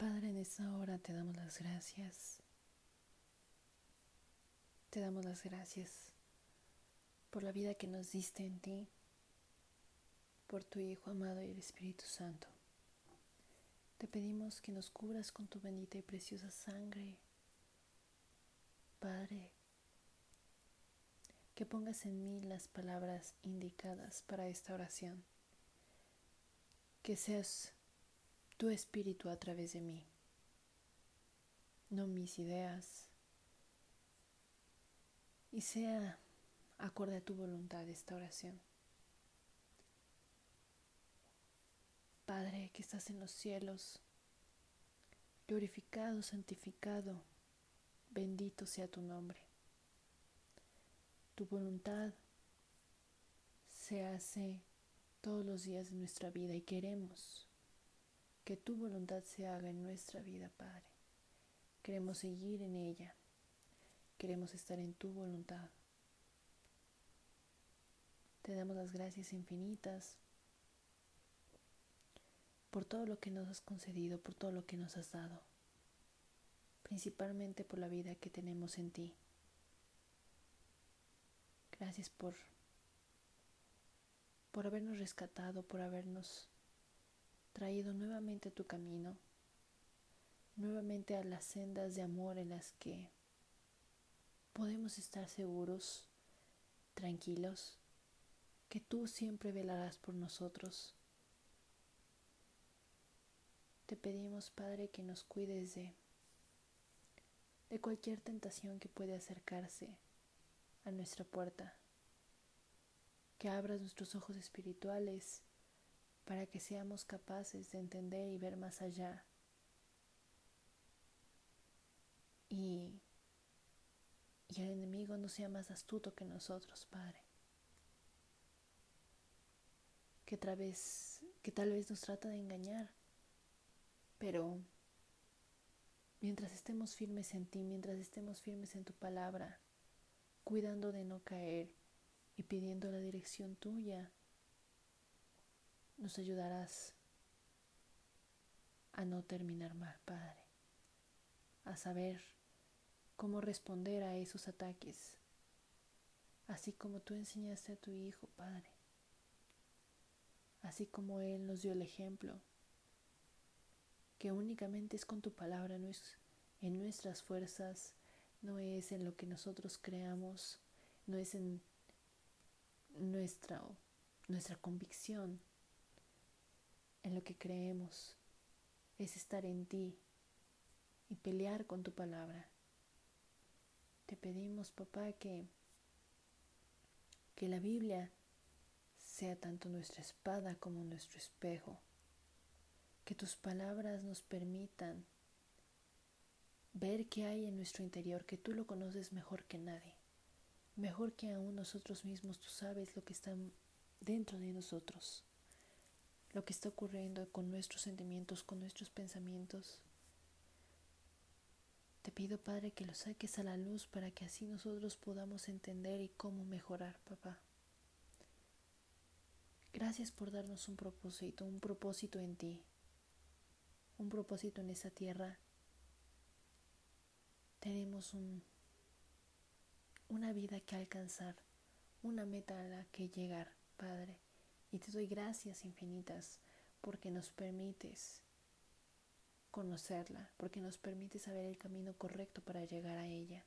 Padre, en esta hora te damos las gracias. Te damos las gracias por la vida que nos diste en ti, por tu Hijo amado y el Espíritu Santo. Te pedimos que nos cubras con tu bendita y preciosa sangre. Padre, que pongas en mí las palabras indicadas para esta oración. Que seas tu espíritu a través de mí, no mis ideas, y sea acorde a tu voluntad esta oración. Padre que estás en los cielos, glorificado, santificado, bendito sea tu nombre. Tu voluntad se hace todos los días de nuestra vida y queremos que tu voluntad se haga en nuestra vida, Padre. Queremos seguir en ella. Queremos estar en tu voluntad. Te damos las gracias infinitas por todo lo que nos has concedido, por todo lo que nos has dado, principalmente por la vida que tenemos en ti. Gracias por por habernos rescatado, por habernos traído nuevamente a tu camino, nuevamente a las sendas de amor en las que podemos estar seguros, tranquilos, que tú siempre velarás por nosotros. Te pedimos, Padre, que nos cuides de, de cualquier tentación que puede acercarse a nuestra puerta, que abras nuestros ojos espirituales para que seamos capaces de entender y ver más allá. Y, y el enemigo no sea más astuto que nosotros, Padre. Que, vez, que tal vez nos trata de engañar, pero mientras estemos firmes en ti, mientras estemos firmes en tu palabra, cuidando de no caer y pidiendo la dirección tuya, nos ayudarás a no terminar mal, Padre, a saber cómo responder a esos ataques, así como tú enseñaste a tu Hijo, Padre, así como Él nos dio el ejemplo, que únicamente es con tu palabra, no es en nuestras fuerzas, no es en lo que nosotros creamos, no es en nuestra, nuestra convicción, en lo que creemos, es estar en ti y pelear con tu palabra. Te pedimos, papá, que, que la Biblia sea tanto nuestra espada como nuestro espejo, que tus palabras nos permitan ver qué hay en nuestro interior, que tú lo conoces mejor que nadie, mejor que aún nosotros mismos, tú sabes lo que está dentro de nosotros lo que está ocurriendo con nuestros sentimientos, con nuestros pensamientos. Te pido, Padre, que lo saques a la luz para que así nosotros podamos entender y cómo mejorar, papá. Gracias por darnos un propósito, un propósito en ti, un propósito en esa tierra. Tenemos un, una vida que alcanzar, una meta a la que llegar, Padre. Y te doy gracias infinitas porque nos permites conocerla, porque nos permites saber el camino correcto para llegar a ella.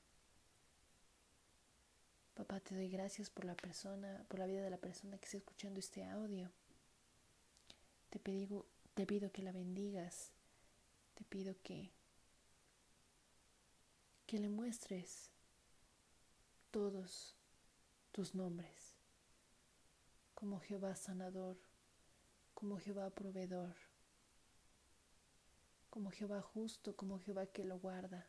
Papá, te doy gracias por la persona, por la vida de la persona que está escuchando este audio. Te, pido, te pido que la bendigas. Te pido que que le muestres todos tus nombres como Jehová sanador, como Jehová proveedor, como Jehová justo, como Jehová que lo guarda.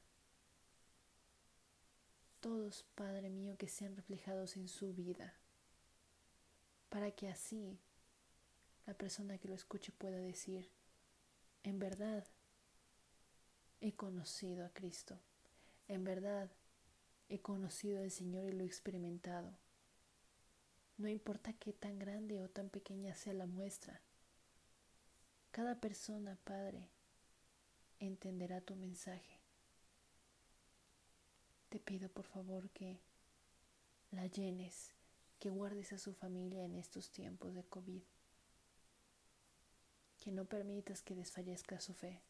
Todos, Padre mío, que sean reflejados en su vida, para que así la persona que lo escuche pueda decir, en verdad he conocido a Cristo, en verdad he conocido al Señor y lo he experimentado. No importa qué tan grande o tan pequeña sea la muestra. Cada persona, Padre, entenderá tu mensaje. Te pido por favor que la llenes, que guardes a su familia en estos tiempos de COVID, que no permitas que desfallezca su fe,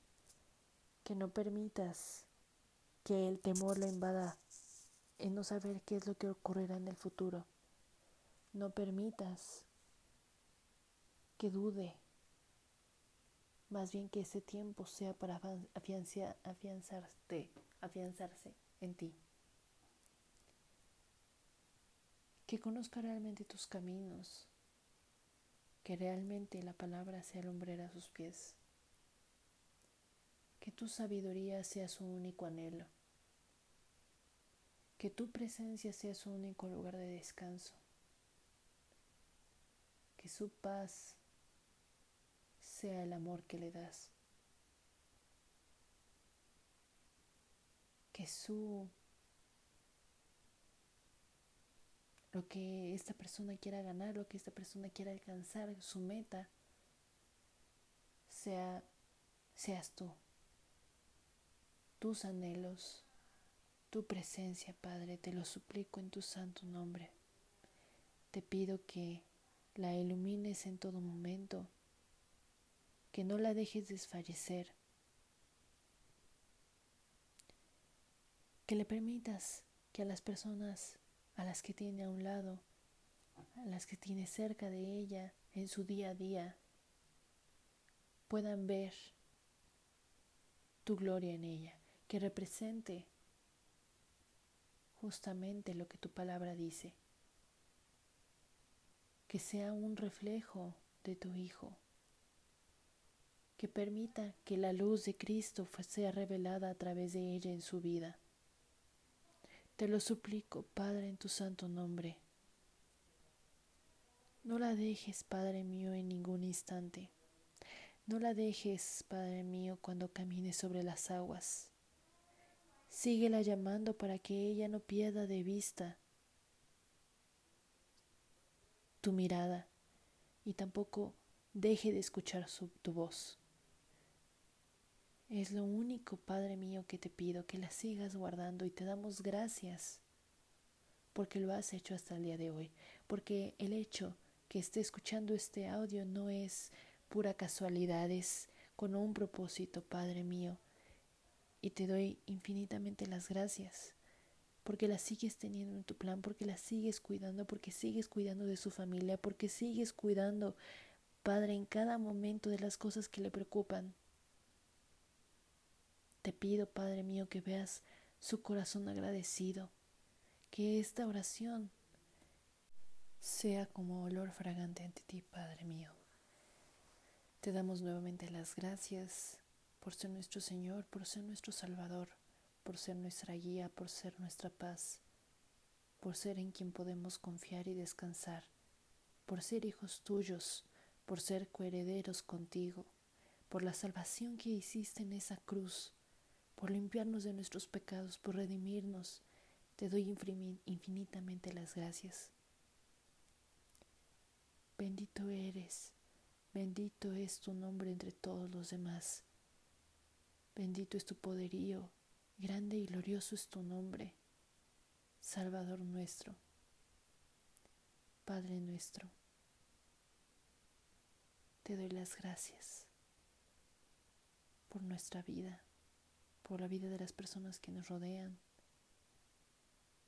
que no permitas que el temor la invada en no saber qué es lo que ocurrirá en el futuro. No permitas que dude, más bien que ese tiempo sea para afianzarte, afianzarse en ti. Que conozca realmente tus caminos, que realmente la palabra sea lumbrera a sus pies, que tu sabiduría sea su único anhelo, que tu presencia sea su único lugar de descanso que su paz sea el amor que le das. Que su lo que esta persona quiera ganar, lo que esta persona quiera alcanzar, su meta, sea seas tú. Tus anhelos, tu presencia, Padre, te lo suplico en tu santo nombre. Te pido que la ilumines en todo momento, que no la dejes desfallecer, que le permitas que a las personas a las que tiene a un lado, a las que tiene cerca de ella en su día a día, puedan ver tu gloria en ella, que represente justamente lo que tu palabra dice que sea un reflejo de tu Hijo, que permita que la luz de Cristo sea revelada a través de ella en su vida. Te lo suplico, Padre, en tu santo nombre. No la dejes, Padre mío, en ningún instante. No la dejes, Padre mío, cuando camine sobre las aguas. Síguela llamando para que ella no pierda de vista tu mirada y tampoco deje de escuchar su, tu voz. Es lo único, Padre mío, que te pido, que la sigas guardando y te damos gracias porque lo has hecho hasta el día de hoy, porque el hecho que esté escuchando este audio no es pura casualidad, es con un propósito, Padre mío, y te doy infinitamente las gracias porque la sigues teniendo en tu plan, porque la sigues cuidando, porque sigues cuidando de su familia, porque sigues cuidando, Padre, en cada momento de las cosas que le preocupan. Te pido, Padre mío, que veas su corazón agradecido, que esta oración sea como olor fragante ante ti, Padre mío. Te damos nuevamente las gracias por ser nuestro Señor, por ser nuestro Salvador por ser nuestra guía, por ser nuestra paz, por ser en quien podemos confiar y descansar, por ser hijos tuyos, por ser coherederos contigo, por la salvación que hiciste en esa cruz, por limpiarnos de nuestros pecados, por redimirnos. Te doy infinitamente las gracias. Bendito eres, bendito es tu nombre entre todos los demás. Bendito es tu poderío, Grande y glorioso es tu nombre, Salvador nuestro, Padre nuestro. Te doy las gracias por nuestra vida, por la vida de las personas que nos rodean.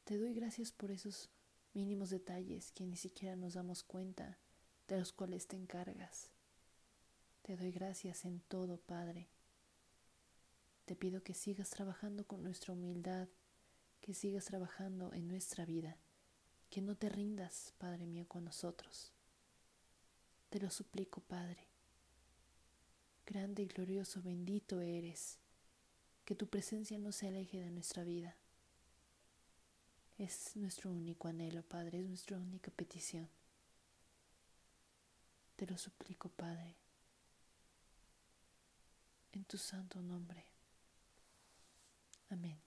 Te doy gracias por esos mínimos detalles que ni siquiera nos damos cuenta, de los cuales te encargas. Te doy gracias en todo, Padre te pido que sigas trabajando con nuestra humildad, que sigas trabajando en nuestra vida, que no te rindas, Padre mío, con nosotros. Te lo suplico, Padre. Grande y glorioso, bendito eres, que tu presencia no se aleje de nuestra vida. Es nuestro único anhelo, Padre, es nuestra única petición. Te lo suplico, Padre, en tu santo nombre. Amén.